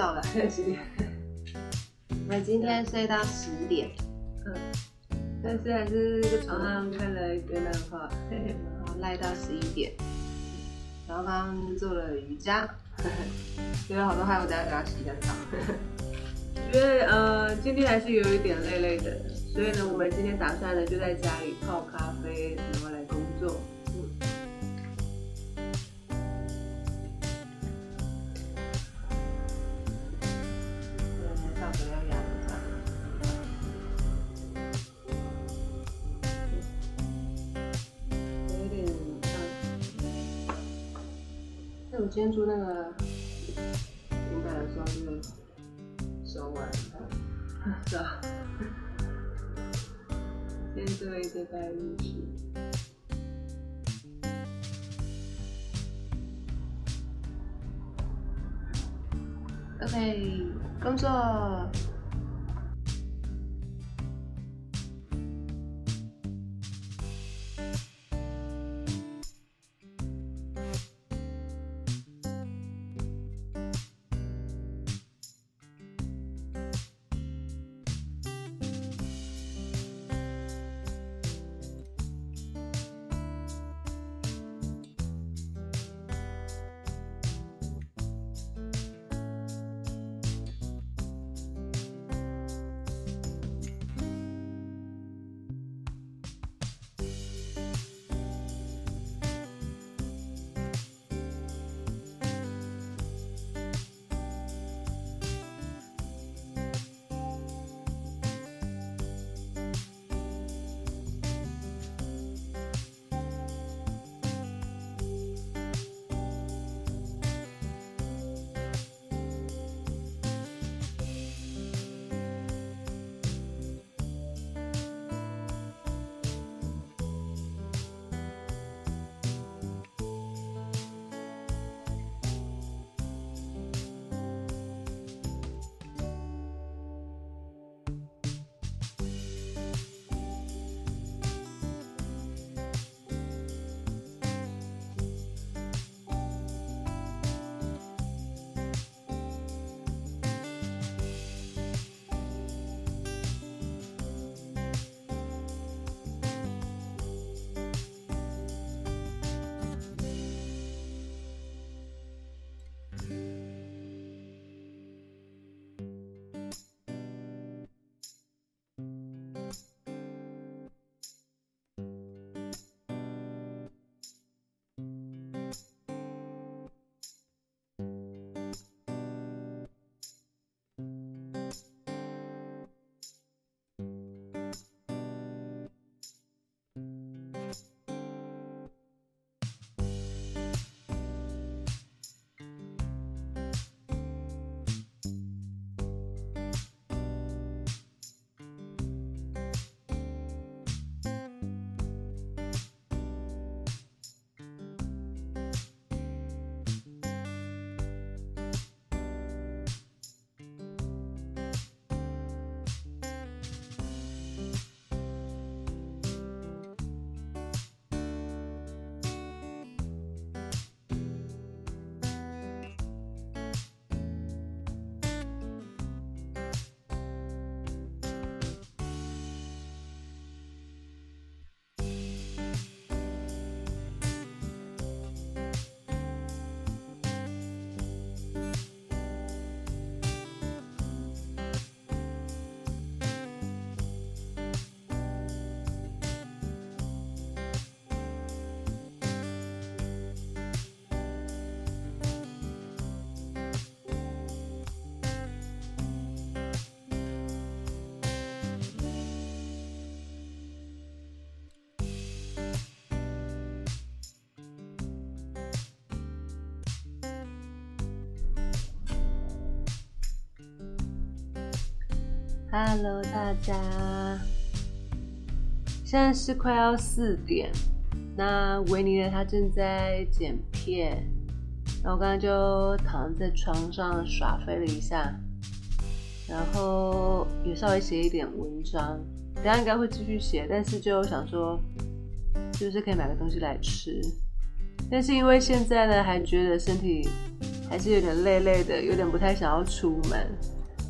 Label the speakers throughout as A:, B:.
A: 早了，
B: 几点？
A: 我们今天 睡到十点，
B: 嗯，但是还是在床上看了一个漫画，
A: 然后赖到十一点，然后刚刚做了瑜伽，觉得好多汗，我等下给他洗一下澡。
B: 觉得呃今天还是有一点累累的，所以呢，我们今天打算呢就在家里泡咖啡，然后来工作。
A: 今天做那个平板的时候，就是手腕，
B: 是吧，今天做了一个带入式。
A: OK，工作。Hello，大家，现在是快要四点。那维尼呢？他正在剪片，然后我刚刚就躺在床上耍飞了一下，然后也稍微写一点文章。等下应该会继续写，但是就想说，就是可以买个东西来吃。但是因为现在呢，还觉得身体还是有点累累的，有点不太想要出门，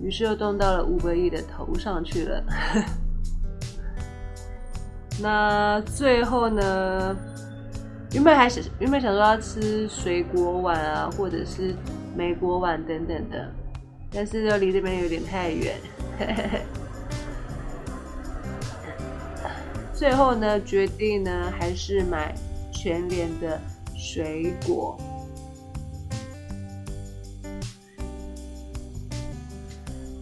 A: 于是又动到了五百亿的头上去了。那最后呢？原本还是原本想说要吃水果碗啊，或者是美国碗等等的，但是又离这边有点太远。最后呢，决定呢还是买全联的水果。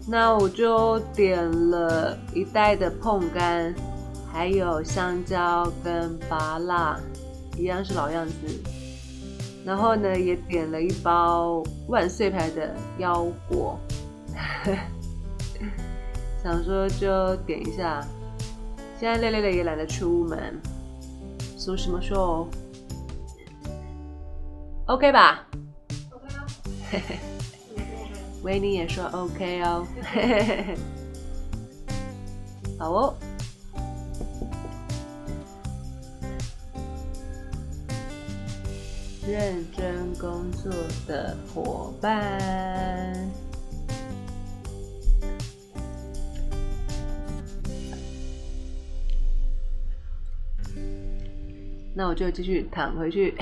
A: 那我就点了一袋的碰干，还有香蕉跟芭辣。一样是老样子，然后呢，也点了一包万岁牌的腰果，想说就点一下。现在累累的也懒得出门，说什么说？OK 吧
C: ？OK 啊。
A: 维尼也说 OK 哦。好哦。认真工作的伙伴，那我就继续躺回去。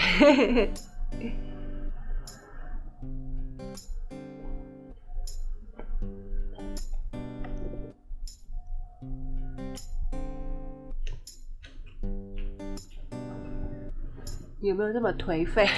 A: 有没有这么颓废？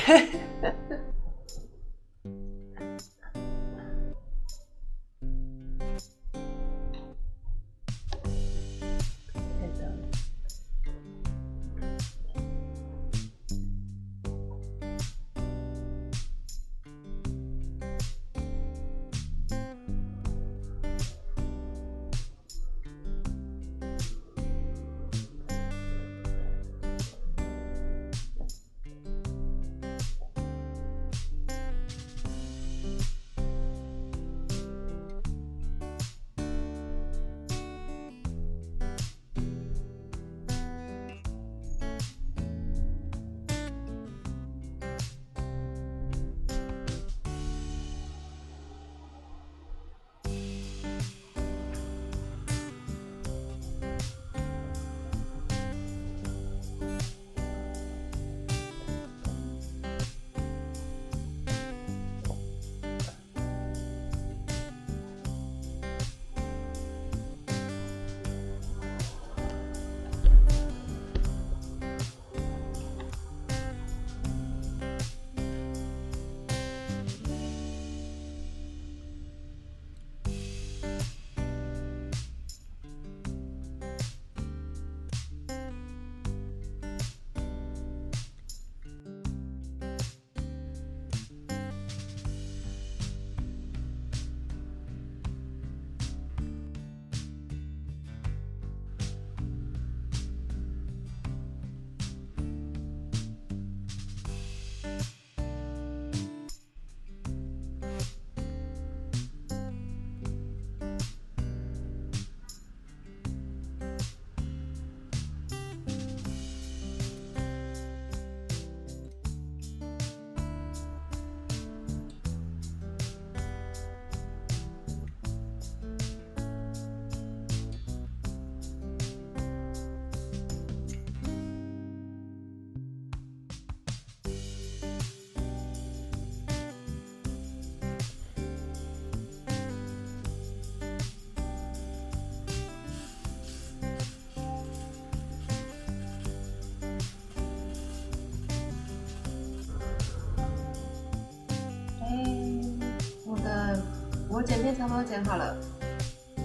A: 剪片差不多剪好了，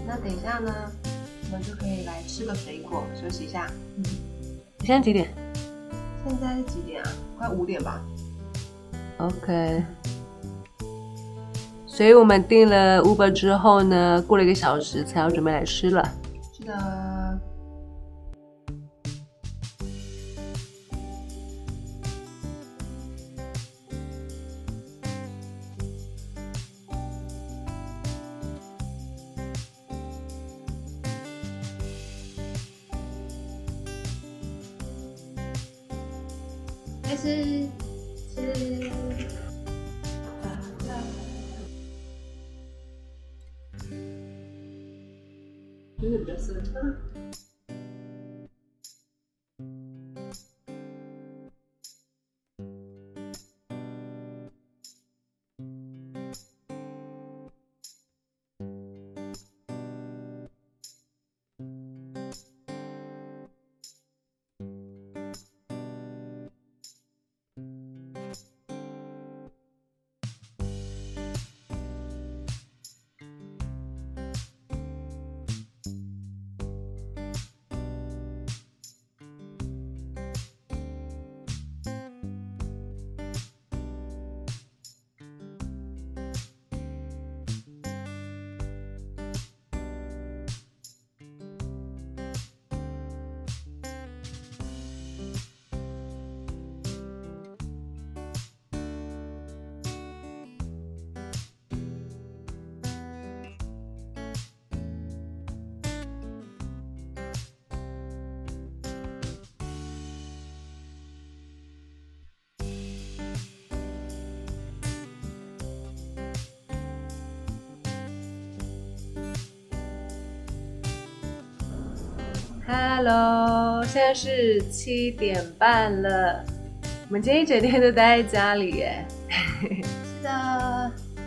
A: 那等一下呢，我们就可以来吃个水果，休息一下。嗯，现在几点？现在是几点啊？快五点吧。OK。所以我们订了 Uber 之后呢，过了一个小时才要准备来吃了。是的。谢谢谢
C: 谢谢谢谢
A: Hello，现在是七点半了。我们今天一整天都待在家里耶。是的，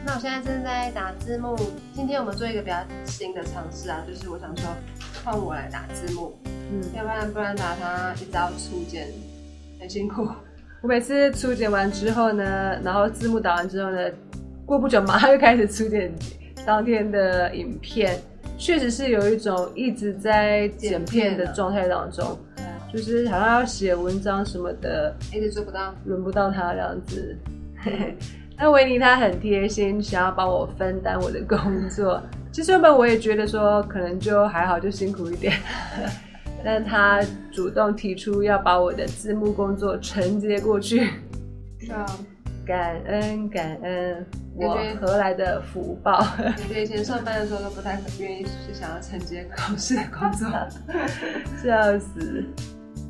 A: 那我现在正在打字幕。今天我们做一个比较新的尝试啊，就是我想说换我来打字幕，嗯，要不然不然打它一直要出剪，很辛苦。我每次初剪完之后呢，然后字幕打完之后呢，过不久马上又开始初剪当天的影片。确实是有一种一直在剪片的状态当中，就是好像要写文章什么的，
C: 一直做不到，
A: 轮不到他这样子。那维尼他很贴心，想要帮我分担我的工作。其实原本我也觉得说可能就还好，就辛苦一点，但他主动提出要把我的字幕工作承接过去。感恩感恩，我何来的福报？
C: 感觉以前上班的时候都不太愿意，去想要承接考试的工作，
A: 笑死。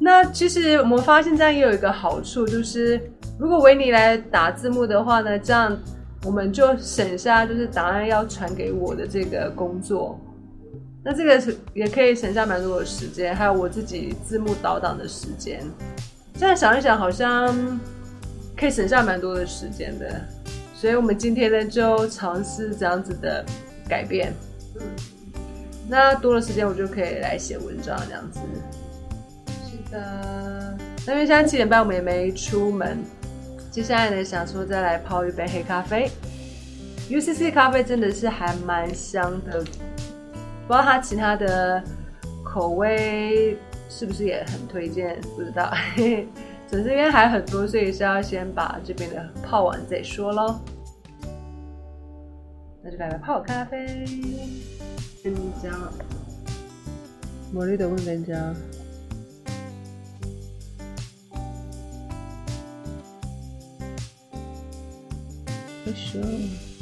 A: 那其实我们发现这样也有一个好处，就是如果维尼来打字幕的话呢，这样我们就省下就是档案要传给我的这个工作。那这个是也可以省下蛮多的时间，还有我自己字幕导档的时间。现在想一想，好像。可以省下蛮多的时间的，所以我们今天呢就尝试这样子的改变。那多了时间我就可以来写文章这样子。
C: 是的，
A: 那因为现在七点半我们也没出门，接下来呢想说再来泡一杯黑咖啡。UCC 咖啡真的是还蛮香的，不知道它其他的口味是不是也很推荐？不知道。这边还很多，所以是要先把这边的泡完再说喽。那就来泡咖啡，
C: 跟姜，
A: 茉莉的温跟姜，不行。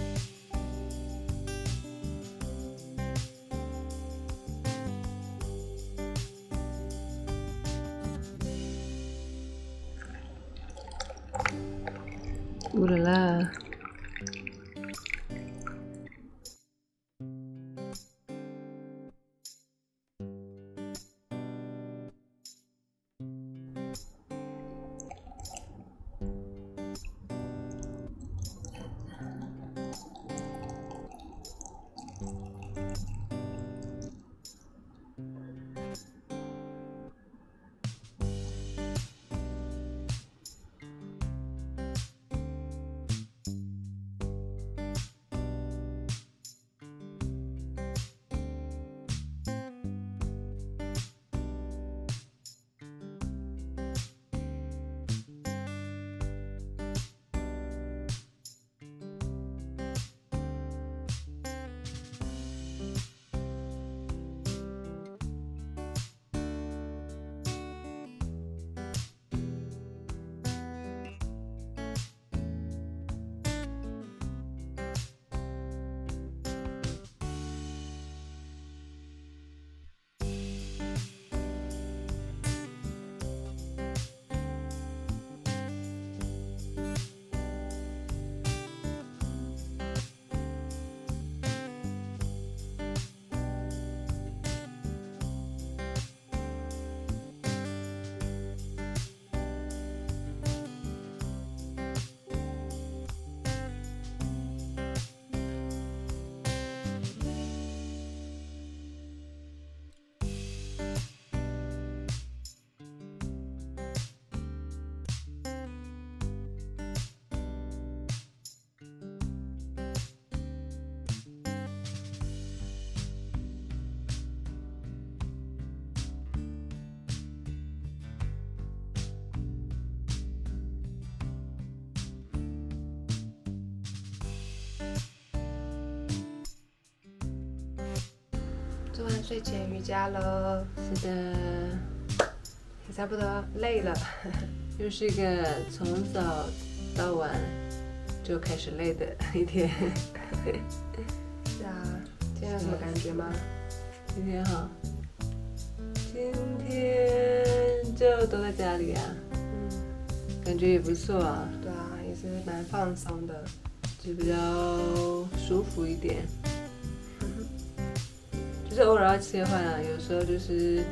A: Udahlah.
B: 睡前瑜伽了，
A: 是的，
B: 也差不多累了。
A: 又是一个从早到晚就开始累的一天。
B: 是啊，今天有什么感觉吗？
A: 今天哈，今天就都在家里啊，
B: 嗯，
A: 感觉也不错啊，
B: 对啊，也是蛮放松的。
A: 就比较舒服一点。就是偶尔要切换啊，有时候就是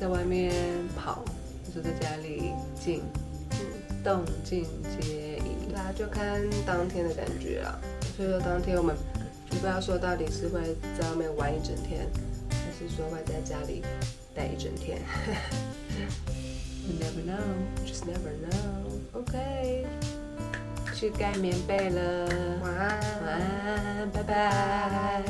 A: 在外面跑，有时候在家里静，
B: 嗯，
A: 动静皆宜。
B: 对啊，就看当天的感觉啦。所以说当天我们就不要说到底是会在外面玩一整天，还是说会在家里待一整天。
A: You never know。
B: Just never know.
A: OK，去盖棉被了。
B: 晚安，
A: 晚安，拜拜。